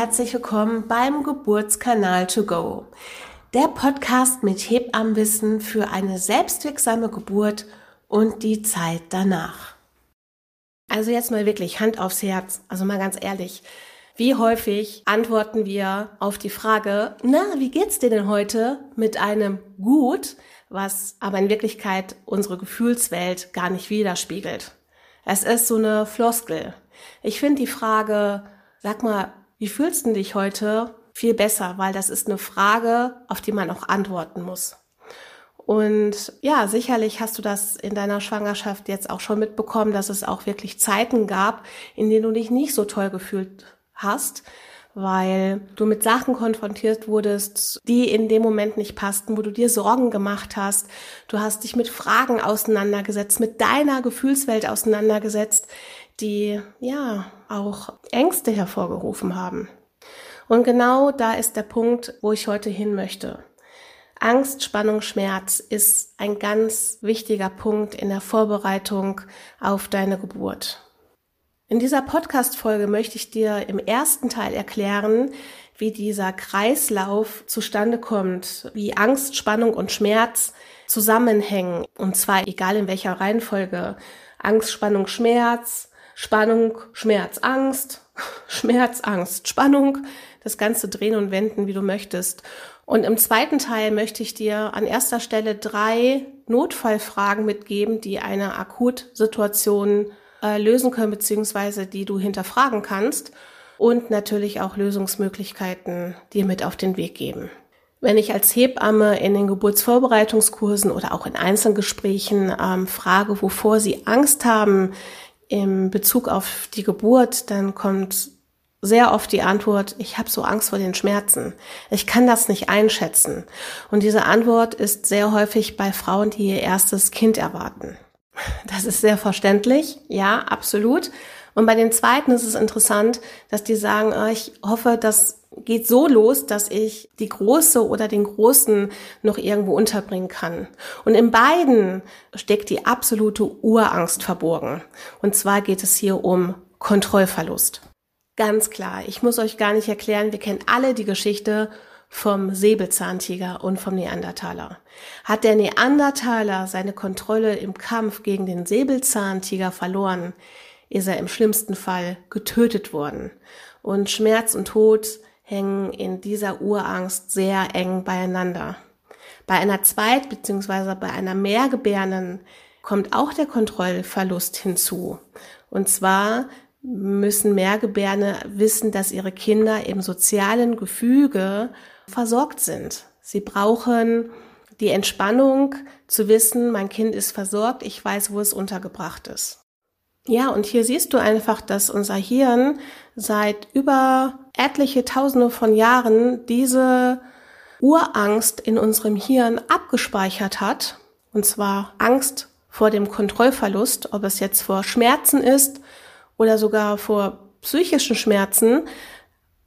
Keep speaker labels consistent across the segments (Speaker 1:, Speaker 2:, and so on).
Speaker 1: herzlich willkommen beim Geburtskanal to go. Der Podcast mit Hebammenwissen für eine selbstwirksame Geburt und die Zeit danach. Also jetzt mal wirklich Hand aufs Herz, also mal ganz ehrlich. Wie häufig antworten wir auf die Frage, na, wie geht's dir denn heute mit einem gut, was aber in Wirklichkeit unsere Gefühlswelt gar nicht widerspiegelt? Es ist so eine Floskel. Ich finde die Frage, sag mal, wie fühlst du dich heute? Viel besser, weil das ist eine Frage, auf die man auch antworten muss. Und ja, sicherlich hast du das in deiner Schwangerschaft jetzt auch schon mitbekommen, dass es auch wirklich Zeiten gab, in denen du dich nicht so toll gefühlt hast, weil du mit Sachen konfrontiert wurdest, die in dem Moment nicht passten, wo du dir Sorgen gemacht hast. Du hast dich mit Fragen auseinandergesetzt, mit deiner Gefühlswelt auseinandergesetzt, die ja auch Ängste hervorgerufen haben. Und genau da ist der Punkt, wo ich heute hin möchte. Angst, Spannung, Schmerz ist ein ganz wichtiger Punkt in der Vorbereitung auf deine Geburt. In dieser Podcast-Folge möchte ich dir im ersten Teil erklären, wie dieser Kreislauf zustande kommt, wie Angst, Spannung und Schmerz zusammenhängen. Und zwar egal in welcher Reihenfolge. Angst, Spannung, Schmerz, Spannung, Schmerz, Angst, Schmerz, Angst, Spannung, das Ganze drehen und wenden, wie du möchtest. Und im zweiten Teil möchte ich dir an erster Stelle drei Notfallfragen mitgeben, die eine Akutsituation äh, lösen können, beziehungsweise die du hinterfragen kannst und natürlich auch Lösungsmöglichkeiten dir mit auf den Weg geben. Wenn ich als Hebamme in den Geburtsvorbereitungskursen oder auch in Einzelgesprächen ähm, frage, wovor sie Angst haben, im Bezug auf die Geburt, dann kommt sehr oft die Antwort, ich habe so Angst vor den Schmerzen. Ich kann das nicht einschätzen. Und diese Antwort ist sehr häufig bei Frauen, die ihr erstes Kind erwarten. Das ist sehr verständlich, ja, absolut. Und bei den zweiten ist es interessant, dass die sagen, ah, ich hoffe, das geht so los, dass ich die Große oder den Großen noch irgendwo unterbringen kann. Und in beiden steckt die absolute Urangst verborgen. Und zwar geht es hier um Kontrollverlust. Ganz klar, ich muss euch gar nicht erklären, wir kennen alle die Geschichte vom Säbelzahntiger und vom Neandertaler. Hat der Neandertaler seine Kontrolle im Kampf gegen den Säbelzahntiger verloren, ist er im schlimmsten Fall getötet worden. Und Schmerz und Tod hängen in dieser Urangst sehr eng beieinander. Bei einer Zweit- bzw. bei einer Mehrgebärden kommt auch der Kontrollverlust hinzu. Und zwar müssen Mehrgebärde wissen, dass ihre Kinder im sozialen Gefüge versorgt sind. Sie brauchen die Entspannung zu wissen, mein Kind ist versorgt, ich weiß, wo es untergebracht ist. Ja, und hier siehst du einfach, dass unser Hirn seit über etliche Tausende von Jahren diese Urangst in unserem Hirn abgespeichert hat. Und zwar Angst vor dem Kontrollverlust, ob es jetzt vor Schmerzen ist oder sogar vor psychischen Schmerzen,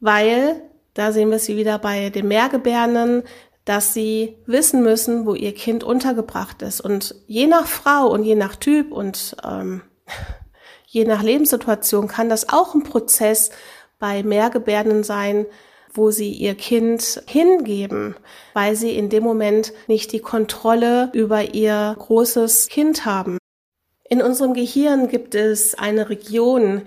Speaker 1: weil, da sehen wir sie wieder bei den Mehrgebärden, dass sie wissen müssen, wo ihr Kind untergebracht ist. Und je nach Frau und je nach Typ und ähm, je nach Lebenssituation kann das auch ein Prozess bei Mehrgebärden sein, wo sie ihr Kind hingeben, weil sie in dem Moment nicht die Kontrolle über ihr großes Kind haben. In unserem Gehirn gibt es eine Region,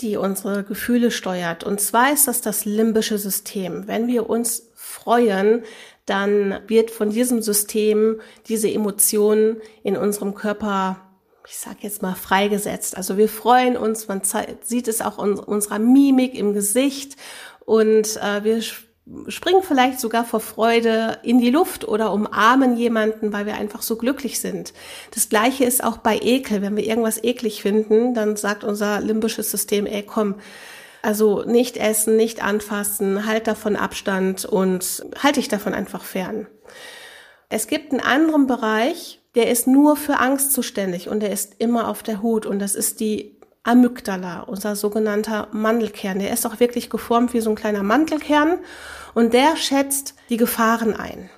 Speaker 1: die unsere Gefühle steuert. Und zwar ist das das limbische System. Wenn wir uns freuen, dann wird von diesem System diese Emotion in unserem Körper ich sag jetzt mal freigesetzt. Also wir freuen uns, man sieht es auch in unserer Mimik im Gesicht und äh, wir springen vielleicht sogar vor Freude in die Luft oder umarmen jemanden, weil wir einfach so glücklich sind. Das gleiche ist auch bei Ekel. Wenn wir irgendwas eklig finden, dann sagt unser limbisches System, ey, komm, also nicht essen, nicht anfassen, halt davon Abstand und halte dich davon einfach fern. Es gibt einen anderen Bereich, der ist nur für Angst zuständig und der ist immer auf der Hut und das ist die Amygdala, unser sogenannter Mandelkern. Der ist auch wirklich geformt wie so ein kleiner Mantelkern und der schätzt die Gefahren ein.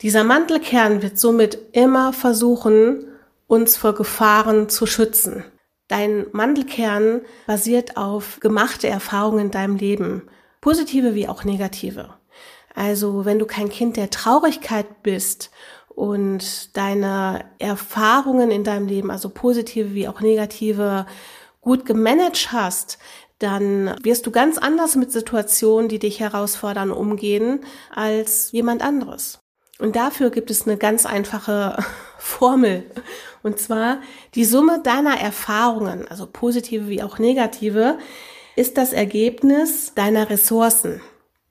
Speaker 1: Dieser Mantelkern wird somit immer versuchen, uns vor Gefahren zu schützen. Dein Mandelkern basiert auf gemachte Erfahrungen in deinem Leben. positive wie auch negative. Also wenn du kein Kind der Traurigkeit bist und deine Erfahrungen in deinem Leben, also positive wie auch negative, gut gemanagt hast, dann wirst du ganz anders mit Situationen, die dich herausfordern, umgehen als jemand anderes. Und dafür gibt es eine ganz einfache Formel. Und zwar die Summe deiner Erfahrungen, also positive wie auch negative, ist das Ergebnis deiner Ressourcen.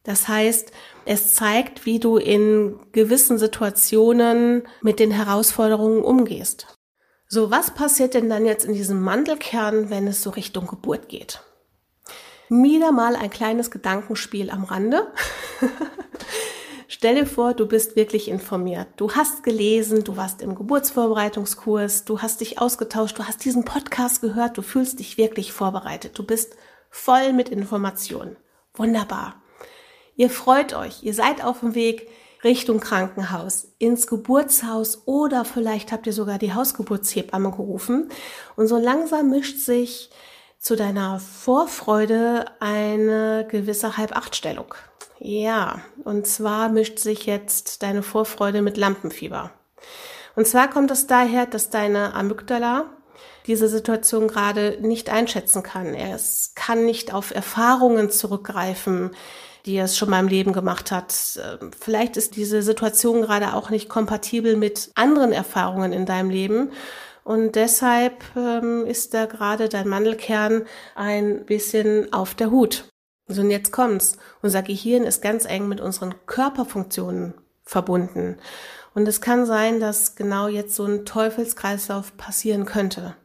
Speaker 1: Das heißt, es zeigt, wie du in gewissen Situationen mit den Herausforderungen umgehst. So, was passiert denn dann jetzt in diesem Mandelkern, wenn es so Richtung Geburt geht? Wieder mal ein kleines Gedankenspiel am Rande. Stell dir vor, du bist wirklich informiert. Du hast gelesen, du warst im Geburtsvorbereitungskurs, du hast dich ausgetauscht, du hast diesen Podcast gehört, du fühlst dich wirklich vorbereitet. Du bist voll mit Informationen. Wunderbar. Ihr freut euch, ihr seid auf dem Weg Richtung Krankenhaus, ins Geburtshaus oder vielleicht habt ihr sogar die Hausgeburtshebamme gerufen. Und so langsam mischt sich zu deiner Vorfreude eine gewisse Halbachtstellung. Ja, und zwar mischt sich jetzt deine Vorfreude mit Lampenfieber. Und zwar kommt es daher, dass deine Amygdala diese Situation gerade nicht einschätzen kann. Es kann nicht auf Erfahrungen zurückgreifen, die es schon mal im Leben gemacht hat. Vielleicht ist diese Situation gerade auch nicht kompatibel mit anderen Erfahrungen in deinem Leben. Und deshalb ähm, ist da gerade dein Mandelkern ein bisschen auf der Hut. So, und jetzt kommt's. Unser Gehirn ist ganz eng mit unseren Körperfunktionen verbunden. Und es kann sein, dass genau jetzt so ein Teufelskreislauf passieren könnte.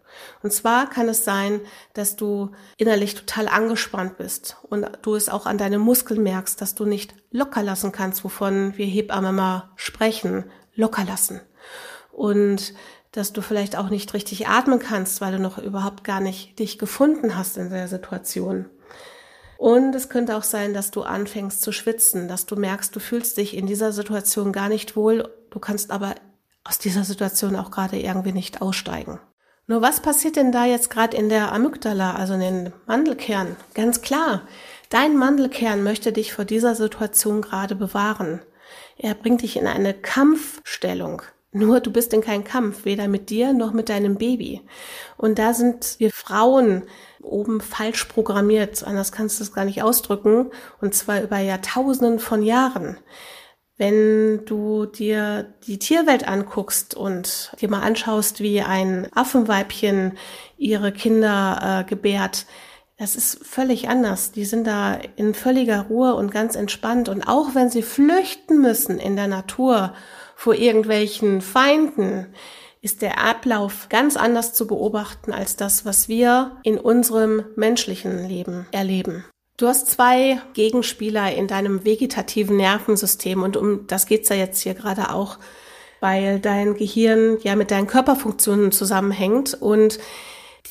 Speaker 1: Und zwar kann es sein, dass du innerlich total angespannt bist und du es auch an deinen Muskeln merkst, dass du nicht locker lassen kannst, wovon wir Hebammen mal sprechen. Locker lassen. Und dass du vielleicht auch nicht richtig atmen kannst, weil du noch überhaupt gar nicht dich gefunden hast in der Situation. Und es könnte auch sein, dass du anfängst zu schwitzen, dass du merkst, du fühlst dich in dieser Situation gar nicht wohl, du kannst aber aus dieser Situation auch gerade irgendwie nicht aussteigen. Nur was passiert denn da jetzt gerade in der Amygdala, also in den Mandelkern? Ganz klar, dein Mandelkern möchte dich vor dieser Situation gerade bewahren. Er bringt dich in eine Kampfstellung. Nur du bist in keinem Kampf, weder mit dir noch mit deinem Baby. Und da sind wir Frauen oben falsch programmiert, anders kannst du es gar nicht ausdrücken, und zwar über Jahrtausenden von Jahren. Wenn du dir die Tierwelt anguckst und dir mal anschaust, wie ein Affenweibchen ihre Kinder äh, gebärt, das ist völlig anders. Die sind da in völliger Ruhe und ganz entspannt. Und auch wenn sie flüchten müssen in der Natur vor irgendwelchen Feinden, ist der Ablauf ganz anders zu beobachten als das, was wir in unserem menschlichen Leben erleben. Du hast zwei Gegenspieler in deinem vegetativen Nervensystem und um das geht's ja jetzt hier gerade auch, weil dein Gehirn ja mit deinen Körperfunktionen zusammenhängt und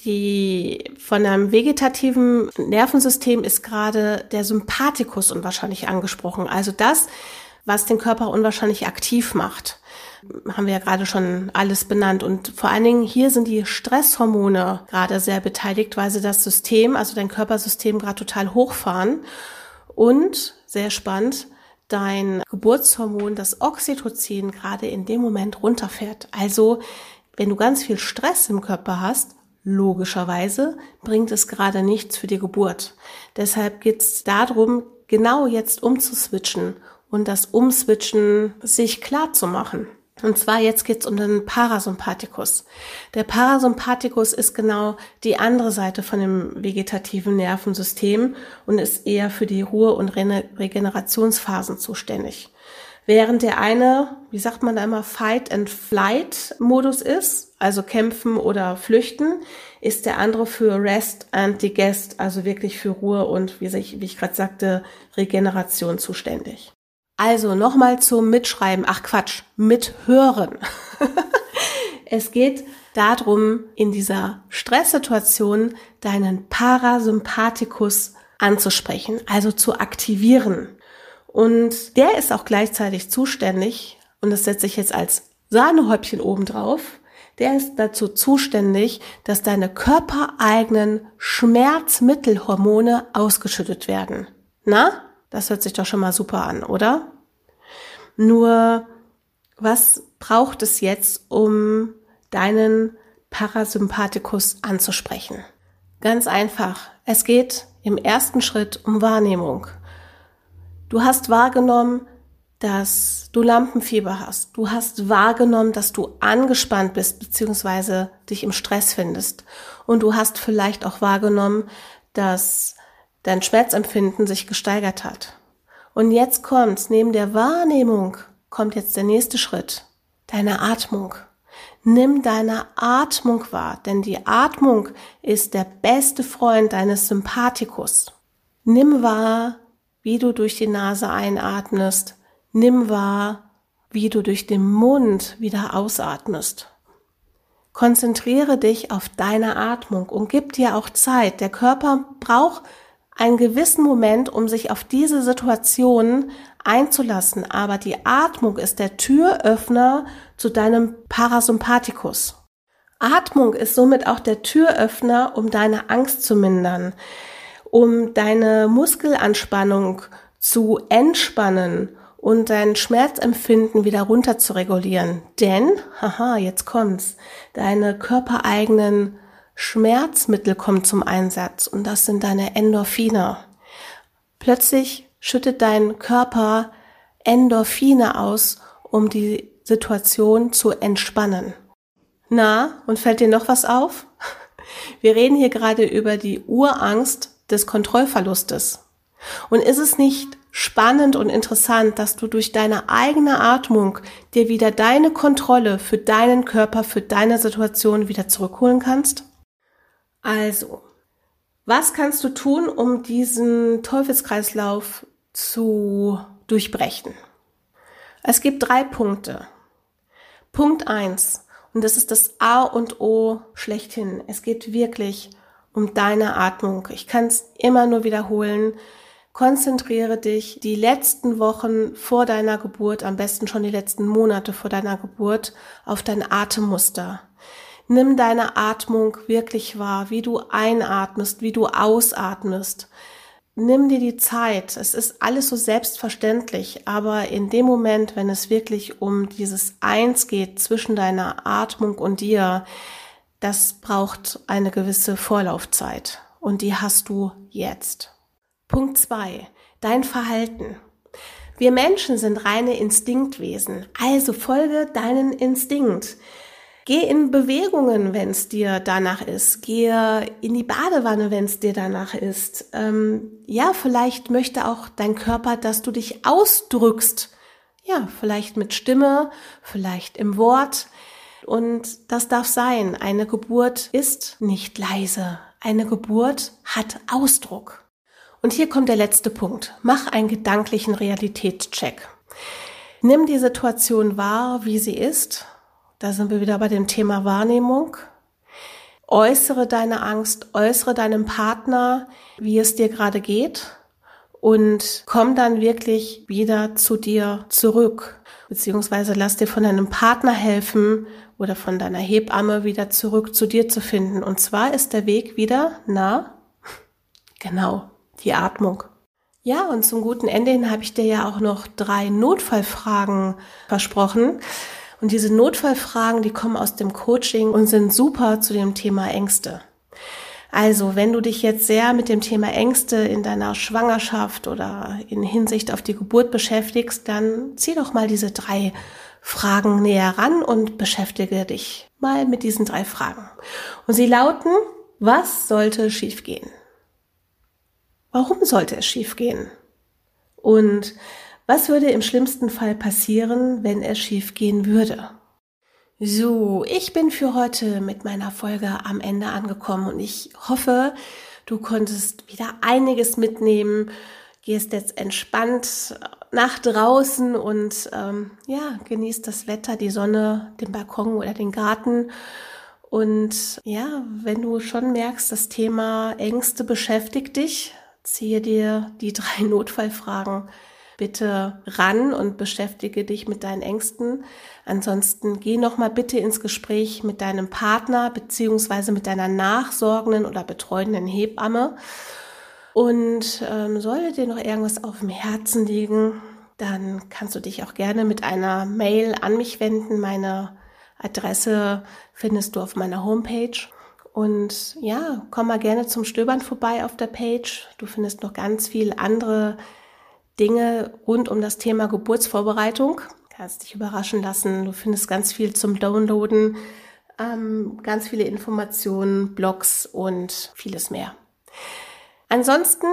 Speaker 1: die von einem vegetativen Nervensystem ist gerade der Sympathikus unwahrscheinlich angesprochen. Also das, was den Körper unwahrscheinlich aktiv macht. Haben wir ja gerade schon alles benannt. Und vor allen Dingen hier sind die Stresshormone gerade sehr beteiligt, weil sie das System, also dein Körpersystem gerade total hochfahren. Und sehr spannend, dein Geburtshormon, das Oxytocin, gerade in dem Moment runterfährt. Also, wenn du ganz viel Stress im Körper hast, logischerweise bringt es gerade nichts für die Geburt. Deshalb geht es darum, genau jetzt umzuswitchen und das Umswitchen sich klar zu machen. Und zwar jetzt geht's um den Parasympathikus. Der Parasympathikus ist genau die andere Seite von dem vegetativen Nervensystem und ist eher für die Ruhe- und Re Regenerationsphasen zuständig. Während der eine, wie sagt man da immer, Fight and Flight Modus ist, also kämpfen oder flüchten, ist der andere für Rest and Digest, also wirklich für Ruhe und, wie ich, wie ich gerade sagte, Regeneration zuständig. Also nochmal zum Mitschreiben. Ach Quatsch, mithören. es geht darum, in dieser Stresssituation deinen Parasympathikus anzusprechen, also zu aktivieren. Und der ist auch gleichzeitig zuständig, und das setze ich jetzt als Sahnehäubchen oben drauf, der ist dazu zuständig, dass deine körpereigenen Schmerzmittelhormone ausgeschüttet werden. Na, Das hört sich doch schon mal super an, oder? Nur, was braucht es jetzt, um deinen Parasympathikus anzusprechen? Ganz einfach. Es geht im ersten Schritt um Wahrnehmung. Du hast wahrgenommen, dass du Lampenfieber hast. Du hast wahrgenommen, dass du angespannt bist bzw. dich im Stress findest. Und du hast vielleicht auch wahrgenommen, dass dein Schmerzempfinden sich gesteigert hat. Und jetzt kommt's, neben der Wahrnehmung kommt jetzt der nächste Schritt, deine Atmung. Nimm deine Atmung wahr, denn die Atmung ist der beste Freund deines Sympathikus. Nimm wahr, wie du durch die Nase einatmest. Nimm wahr, wie du durch den Mund wieder ausatmest. Konzentriere dich auf deine Atmung und gib dir auch Zeit. Der Körper braucht einen gewissen Moment, um sich auf diese Situation einzulassen, aber die Atmung ist der Türöffner zu deinem Parasympathikus. Atmung ist somit auch der Türöffner, um deine Angst zu mindern, um deine Muskelanspannung zu entspannen und dein Schmerzempfinden wieder runter zu regulieren. Denn, haha, jetzt kommt's, deine körpereigenen Schmerzmittel kommen zum Einsatz und das sind deine Endorphine. Plötzlich schüttet dein Körper Endorphine aus, um die Situation zu entspannen. Na, und fällt dir noch was auf? Wir reden hier gerade über die Urangst des Kontrollverlustes. Und ist es nicht spannend und interessant, dass du durch deine eigene Atmung dir wieder deine Kontrolle für deinen Körper, für deine Situation wieder zurückholen kannst? Also, was kannst du tun, um diesen Teufelskreislauf zu durchbrechen? Es gibt drei Punkte. Punkt eins und das ist das A und O schlechthin. Es geht wirklich um deine Atmung. Ich kann es immer nur wiederholen. Konzentriere dich die letzten Wochen vor deiner Geburt, am besten schon die letzten Monate vor deiner Geburt, auf dein Atemmuster. Nimm deine Atmung wirklich wahr, wie du einatmest, wie du ausatmest. Nimm dir die Zeit. Es ist alles so selbstverständlich, aber in dem Moment, wenn es wirklich um dieses Eins geht zwischen deiner Atmung und dir, das braucht eine gewisse Vorlaufzeit und die hast du jetzt. Punkt zwei: Dein Verhalten. Wir Menschen sind reine Instinktwesen, also folge deinen Instinkt. Geh in Bewegungen, wenn es dir danach ist. Geh in die Badewanne, wenn es dir danach ist. Ähm, ja, vielleicht möchte auch dein Körper, dass du dich ausdrückst. Ja, vielleicht mit Stimme, vielleicht im Wort. Und das darf sein. Eine Geburt ist nicht leise. Eine Geburt hat Ausdruck. Und hier kommt der letzte Punkt. Mach einen gedanklichen Realitätscheck. Nimm die Situation wahr, wie sie ist da sind wir wieder bei dem Thema Wahrnehmung. Äußere deine Angst, äußere deinem Partner, wie es dir gerade geht und komm dann wirklich wieder zu dir zurück. Beziehungsweise lass dir von deinem Partner helfen oder von deiner Hebamme wieder zurück zu dir zu finden. Und zwar ist der Weg wieder nah, genau, die Atmung. Ja, und zum guten Ende hin habe ich dir ja auch noch drei Notfallfragen versprochen. Und diese Notfallfragen, die kommen aus dem Coaching und sind super zu dem Thema Ängste. Also, wenn du dich jetzt sehr mit dem Thema Ängste in deiner Schwangerschaft oder in Hinsicht auf die Geburt beschäftigst, dann zieh doch mal diese drei Fragen näher ran und beschäftige dich mal mit diesen drei Fragen. Und sie lauten, was sollte schiefgehen? Warum sollte es schiefgehen? Und was würde im schlimmsten Fall passieren, wenn es schief gehen würde? So, ich bin für heute mit meiner Folge am Ende angekommen und ich hoffe, du konntest wieder einiges mitnehmen, gehst jetzt entspannt nach draußen und ähm, ja, genießt das Wetter, die Sonne, den Balkon oder den Garten. Und ja, wenn du schon merkst, das Thema Ängste beschäftigt dich, ziehe dir die drei Notfallfragen bitte ran und beschäftige dich mit deinen Ängsten. Ansonsten geh noch mal bitte ins Gespräch mit deinem Partner beziehungsweise mit deiner nachsorgenden oder betreuenden Hebamme. Und ähm, sollte dir noch irgendwas auf dem Herzen liegen, dann kannst du dich auch gerne mit einer Mail an mich wenden. Meine Adresse findest du auf meiner Homepage. Und ja, komm mal gerne zum Stöbern vorbei auf der Page. Du findest noch ganz viel andere Dinge rund um das Thema Geburtsvorbereitung. Kannst dich überraschen lassen. Du findest ganz viel zum Downloaden, ähm, ganz viele Informationen, Blogs und vieles mehr. Ansonsten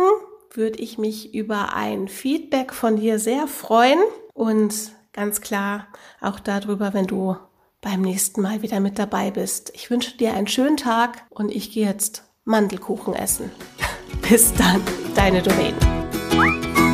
Speaker 1: würde ich mich über ein Feedback von dir sehr freuen und ganz klar auch darüber, wenn du beim nächsten Mal wieder mit dabei bist. Ich wünsche dir einen schönen Tag und ich gehe jetzt Mandelkuchen essen. Bis dann, deine Doreen.